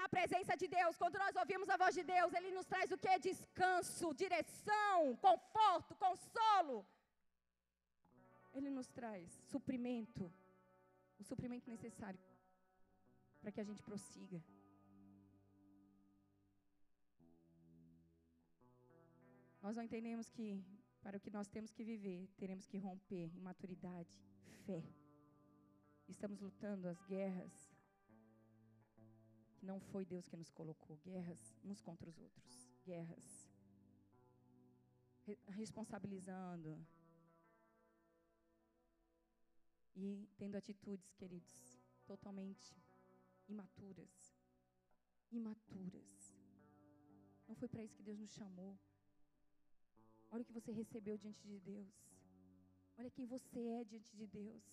na presença de Deus, quando nós ouvimos a voz de Deus, Ele nos traz o que? Descanso, direção, conforto, consolo. Ele nos traz suprimento, o suprimento necessário para que a gente prossiga. Nós não entendemos que para o que nós temos que viver, teremos que romper em maturidade, fé. Estamos lutando as guerras que não foi Deus que nos colocou, guerras uns contra os outros, guerras responsabilizando e tendo atitudes, queridos, totalmente imaturas. Imaturas. Não foi para isso que Deus nos chamou. Olha o que você recebeu diante de Deus. Olha quem você é diante de Deus.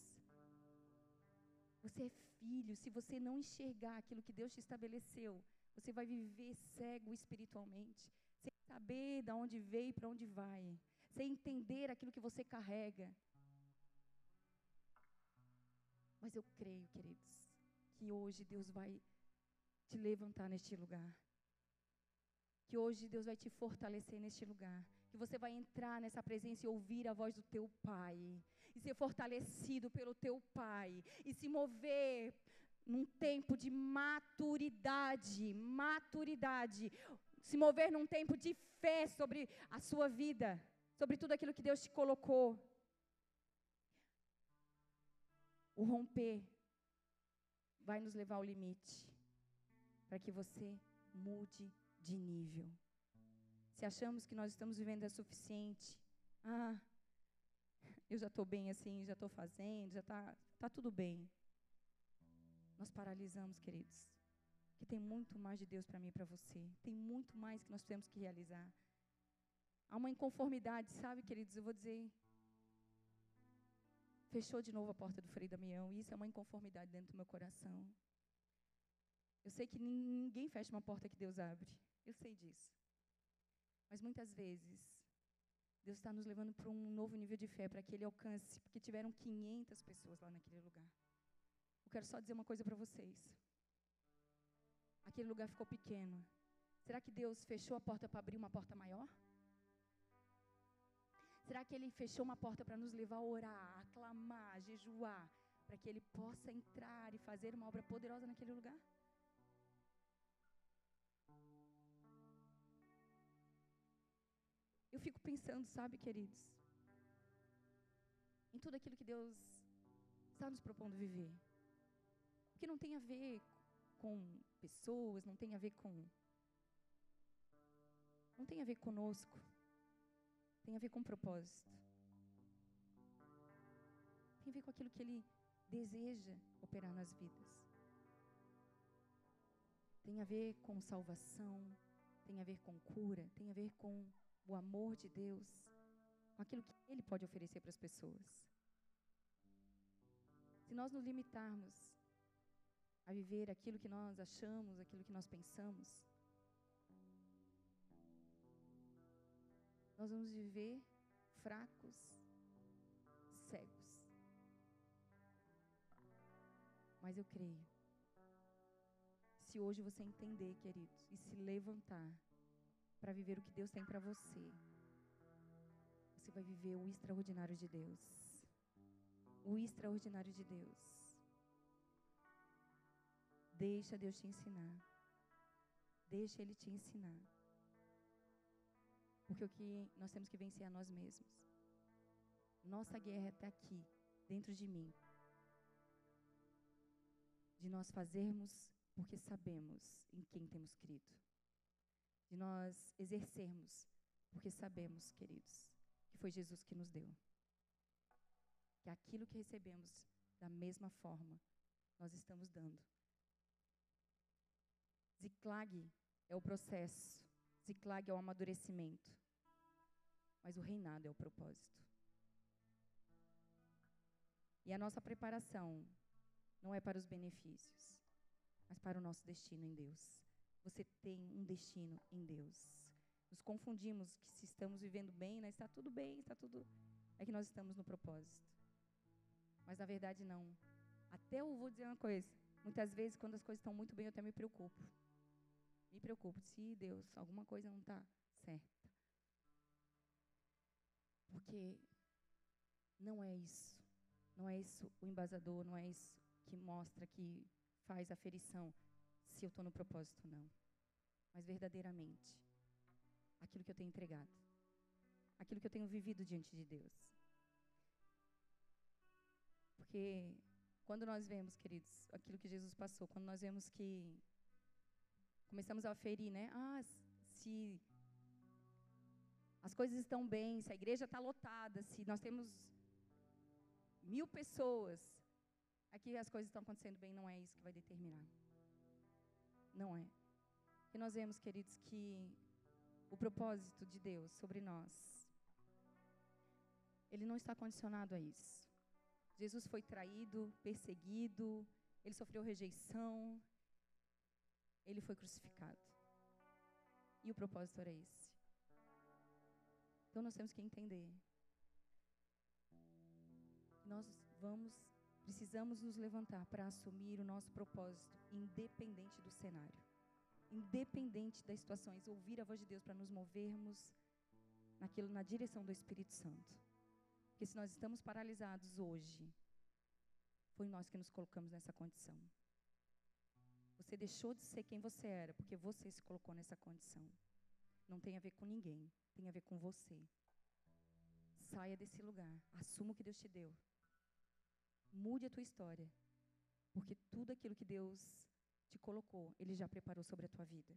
Você é filho. Se você não enxergar aquilo que Deus te estabeleceu, você vai viver cego espiritualmente, sem saber de onde veio e para onde vai, sem entender aquilo que você carrega. Mas eu creio, queridos, que hoje Deus vai te levantar neste lugar. Que hoje Deus vai te fortalecer neste lugar. Que você vai entrar nessa presença e ouvir a voz do teu Pai. E ser fortalecido pelo teu Pai. E se mover num tempo de maturidade. Maturidade. Se mover num tempo de fé sobre a sua vida. Sobre tudo aquilo que Deus te colocou. O romper vai nos levar ao limite, para que você mude de nível. Se achamos que nós estamos vivendo é suficiente, ah, eu já estou bem assim, já estou fazendo, já está tá tudo bem. Nós paralisamos, queridos, que tem muito mais de Deus para mim e para você. Tem muito mais que nós temos que realizar. Há uma inconformidade, sabe, queridos? Eu vou dizer fechou de novo a porta do Frei Damião, e isso é uma inconformidade dentro do meu coração. Eu sei que ninguém fecha uma porta que Deus abre, eu sei disso. Mas muitas vezes, Deus está nos levando para um novo nível de fé, para que Ele alcance, porque tiveram 500 pessoas lá naquele lugar. Eu quero só dizer uma coisa para vocês. Aquele lugar ficou pequeno. Será que Deus fechou a porta para abrir uma porta maior? Será que ele fechou uma porta para nos levar a orar, a clamar, a jejuar, para que ele possa entrar e fazer uma obra poderosa naquele lugar? Eu fico pensando, sabe, queridos, em tudo aquilo que Deus está nos propondo viver. Porque não tem a ver com pessoas, não tem a ver com. Não tem a ver conosco. Tem a ver com propósito. Tem a ver com aquilo que Ele deseja operar nas vidas. Tem a ver com salvação, tem a ver com cura, tem a ver com o amor de Deus, com aquilo que Ele pode oferecer para as pessoas. Se nós nos limitarmos a viver aquilo que nós achamos, aquilo que nós pensamos, nós vamos viver fracos, cegos. Mas eu creio. Se hoje você entender, queridos, e se levantar para viver o que Deus tem para você, você vai viver o extraordinário de Deus. O extraordinário de Deus. Deixa Deus te ensinar. Deixa Ele te ensinar. Porque o que nós temos que vencer é a nós mesmos. Nossa guerra está aqui, dentro de mim. De nós fazermos porque sabemos em quem temos crido de nós exercermos, porque sabemos, queridos, que foi Jesus que nos deu. Que aquilo que recebemos, da mesma forma, nós estamos dando. Ziclag é o processo, Ziclag é o amadurecimento, mas o reinado é o propósito. E a nossa preparação não é para os benefícios, mas para o nosso destino em Deus você tem um destino em Deus. Nos confundimos que se estamos vivendo bem, né, está tudo bem, está tudo. É que nós estamos no propósito. Mas na verdade não. Até eu vou dizer uma coisa. Muitas vezes, quando as coisas estão muito bem, eu até me preocupo. Me preocupo se Deus, alguma coisa não está certa. Porque não é isso. Não é isso o embasador, não é isso que mostra, que faz a ferição se eu estou no propósito ou não. Mas verdadeiramente, aquilo que eu tenho entregado, aquilo que eu tenho vivido diante de Deus. Porque quando nós vemos, queridos, aquilo que Jesus passou, quando nós vemos que começamos a ferir, né? Ah, se as coisas estão bem, se a igreja está lotada, se nós temos mil pessoas, aqui as coisas estão acontecendo bem, não é isso que vai determinar. Não é. E nós vemos, queridos, que o propósito de Deus sobre nós, ele não está condicionado a isso. Jesus foi traído, perseguido, ele sofreu rejeição, ele foi crucificado. E o propósito era esse. Então nós temos que entender. Nós vamos Precisamos nos levantar para assumir o nosso propósito, independente do cenário, independente das situações, ouvir a voz de Deus para nos movermos naquilo na direção do Espírito Santo. Porque se nós estamos paralisados hoje, foi nós que nos colocamos nessa condição. Você deixou de ser quem você era, porque você se colocou nessa condição. Não tem a ver com ninguém, tem a ver com você. Saia desse lugar, assuma o que Deus te deu. Mude a tua história. Porque tudo aquilo que Deus te colocou, Ele já preparou sobre a tua vida.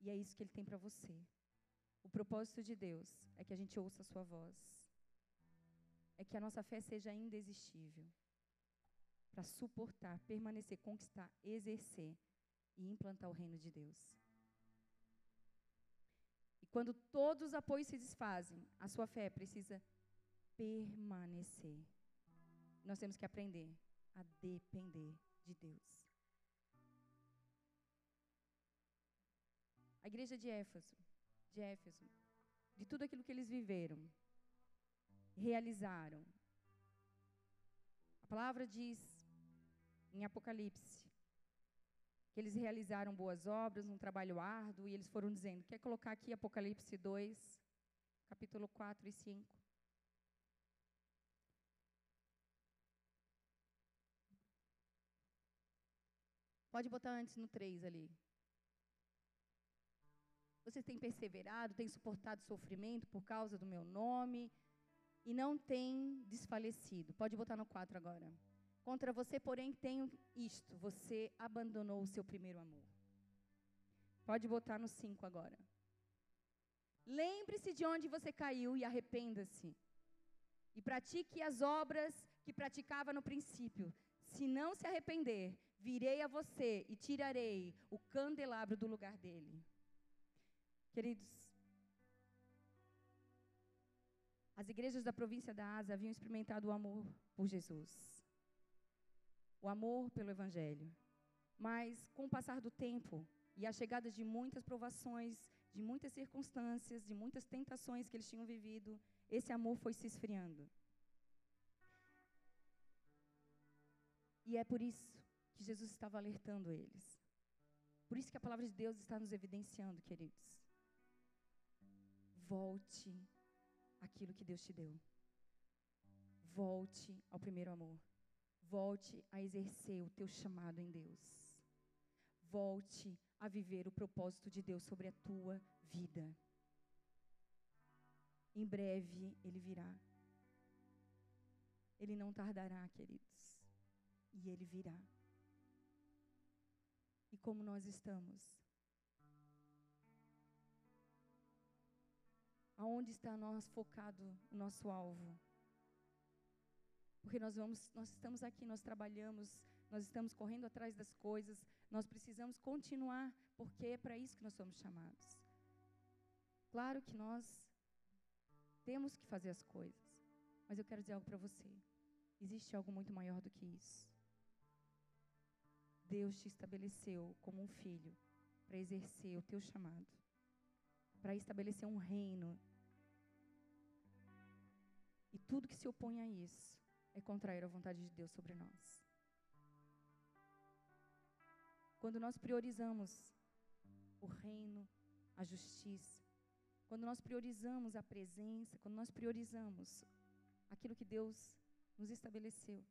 E é isso que Ele tem para você. O propósito de Deus é que a gente ouça a Sua voz. É que a nossa fé seja indesistível. Para suportar, permanecer, conquistar, exercer e implantar o reino de Deus. E quando todos os apoios se desfazem, a sua fé precisa permanecer. Nós temos que aprender a depender de Deus. A igreja de Éfeso, de Éfeso, de tudo aquilo que eles viveram, realizaram. A palavra diz em Apocalipse que eles realizaram boas obras, um trabalho árduo, e eles foram dizendo, quer colocar aqui Apocalipse 2, capítulo 4 e 5. Pode botar antes no 3 ali. Vocês têm perseverado, têm suportado sofrimento por causa do meu nome e não têm desfalecido. Pode botar no 4 agora. Contra você, porém, tenho isto: você abandonou o seu primeiro amor. Pode botar no 5 agora. Lembre-se de onde você caiu e arrependa-se. E pratique as obras que praticava no princípio. Se não se arrepender, virei a você e tirarei o candelabro do lugar dele. Queridos, as igrejas da província da Ásia haviam experimentado o amor por Jesus, o amor pelo Evangelho. Mas, com o passar do tempo e a chegada de muitas provações, de muitas circunstâncias, de muitas tentações que eles tinham vivido, esse amor foi se esfriando. E é por isso que Jesus estava alertando eles. Por isso que a palavra de Deus está nos evidenciando, queridos. Volte aquilo que Deus te deu. Volte ao primeiro amor. Volte a exercer o teu chamado em Deus. Volte a viver o propósito de Deus sobre a tua vida. Em breve ele virá. Ele não tardará, queridos. E ele virá. E como nós estamos? Aonde está nós focado o nosso alvo? Porque nós vamos, nós estamos aqui, nós trabalhamos, nós estamos correndo atrás das coisas, nós precisamos continuar, porque é para isso que nós somos chamados. Claro que nós temos que fazer as coisas, mas eu quero dizer algo para você. Existe algo muito maior do que isso. Deus te estabeleceu como um filho para exercer o teu chamado, para estabelecer um reino. E tudo que se opõe a isso é contrair a vontade de Deus sobre nós. Quando nós priorizamos o reino, a justiça, quando nós priorizamos a presença, quando nós priorizamos aquilo que Deus nos estabeleceu,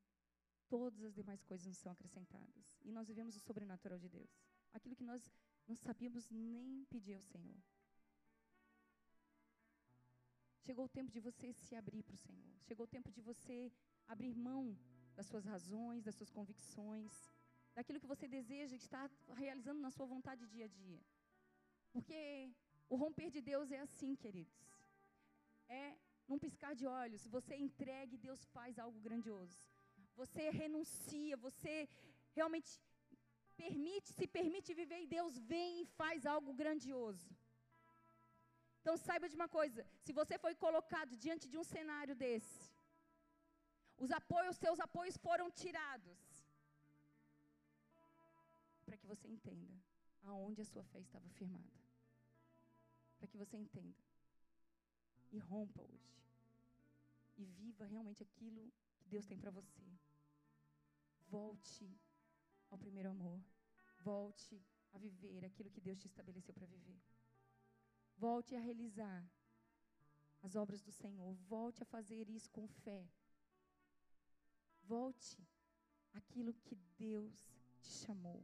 todas as demais coisas nos são acrescentadas. E nós vivemos o sobrenatural de Deus. Aquilo que nós não sabíamos nem pedir ao Senhor. Chegou o tempo de você se abrir para o Senhor. Chegou o tempo de você abrir mão das suas razões, das suas convicções, daquilo que você deseja estar realizando na sua vontade dia a dia. Porque o romper de Deus é assim, queridos. É num piscar de olhos. Você entregue, Deus faz algo grandioso. Você renuncia, você realmente permite, se permite viver e Deus vem e faz algo grandioso. Então saiba de uma coisa, se você foi colocado diante de um cenário desse, os apoios, seus apoios foram tirados. Para que você entenda aonde a sua fé estava firmada. Para que você entenda. E rompa hoje. E viva realmente aquilo que Deus tem para você. Volte ao primeiro amor. Volte a viver aquilo que Deus te estabeleceu para viver. Volte a realizar as obras do Senhor. Volte a fazer isso com fé. Volte aquilo que Deus te chamou.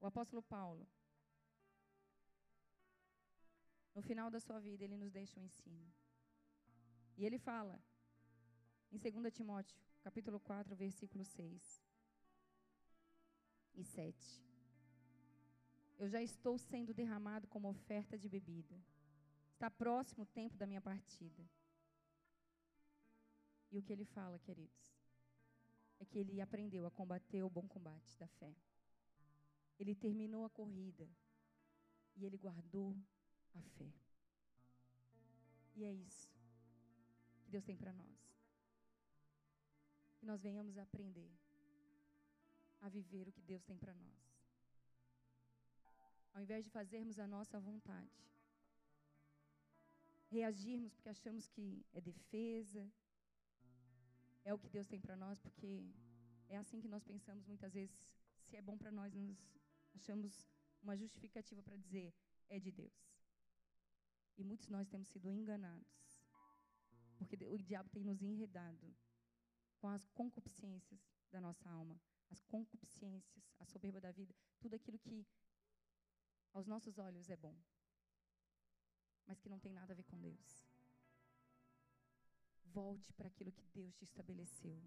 O apóstolo Paulo, no final da sua vida, ele nos deixa um ensino. E ele fala, em 2 Timóteo, capítulo 4, versículo 6 e 7. Eu já estou sendo derramado como oferta de bebida. Está próximo o tempo da minha partida. E o que ele fala, queridos, é que ele aprendeu a combater o bom combate da fé. Ele terminou a corrida e ele guardou a fé. E é isso que Deus tem para nós. Que nós venhamos a aprender a viver o que Deus tem para nós. Ao invés de fazermos a nossa vontade, reagirmos porque achamos que é defesa, é o que Deus tem para nós, porque é assim que nós pensamos muitas vezes. Se é bom para nós, nós achamos uma justificativa para dizer: é de Deus. E muitos nós temos sido enganados. Porque o diabo tem nos enredado com as concupiscências da nossa alma, as concupiscências, a soberba da vida, tudo aquilo que aos nossos olhos é bom, mas que não tem nada a ver com Deus. Volte para aquilo que Deus te estabeleceu.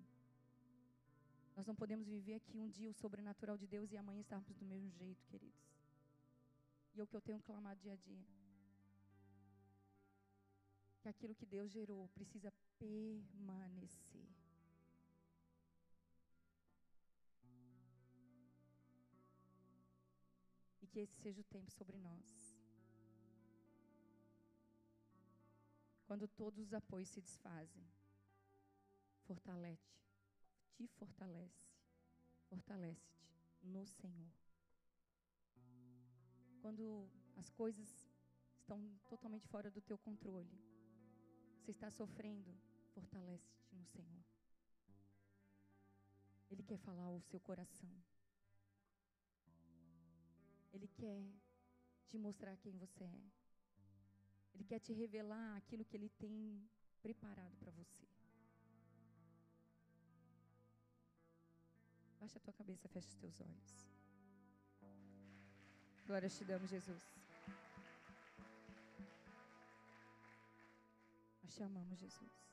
Nós não podemos viver aqui um dia o sobrenatural de Deus e amanhã estarmos do mesmo jeito, queridos. E é o que eu tenho clamado dia a dia. Que aquilo que Deus gerou precisa permanecer. Que esse seja o tempo sobre nós. Quando todos os apoios se desfazem, fortalece, te fortalece, fortalece-te no Senhor. Quando as coisas estão totalmente fora do teu controle, você está sofrendo, fortalece-te no Senhor. Ele quer falar ao seu coração. Ele quer te mostrar quem você é. Ele quer te revelar aquilo que ele tem preparado para você. Baixa a tua cabeça, fecha os teus olhos. Glória te damos, Jesus. Nós te amamos, Jesus.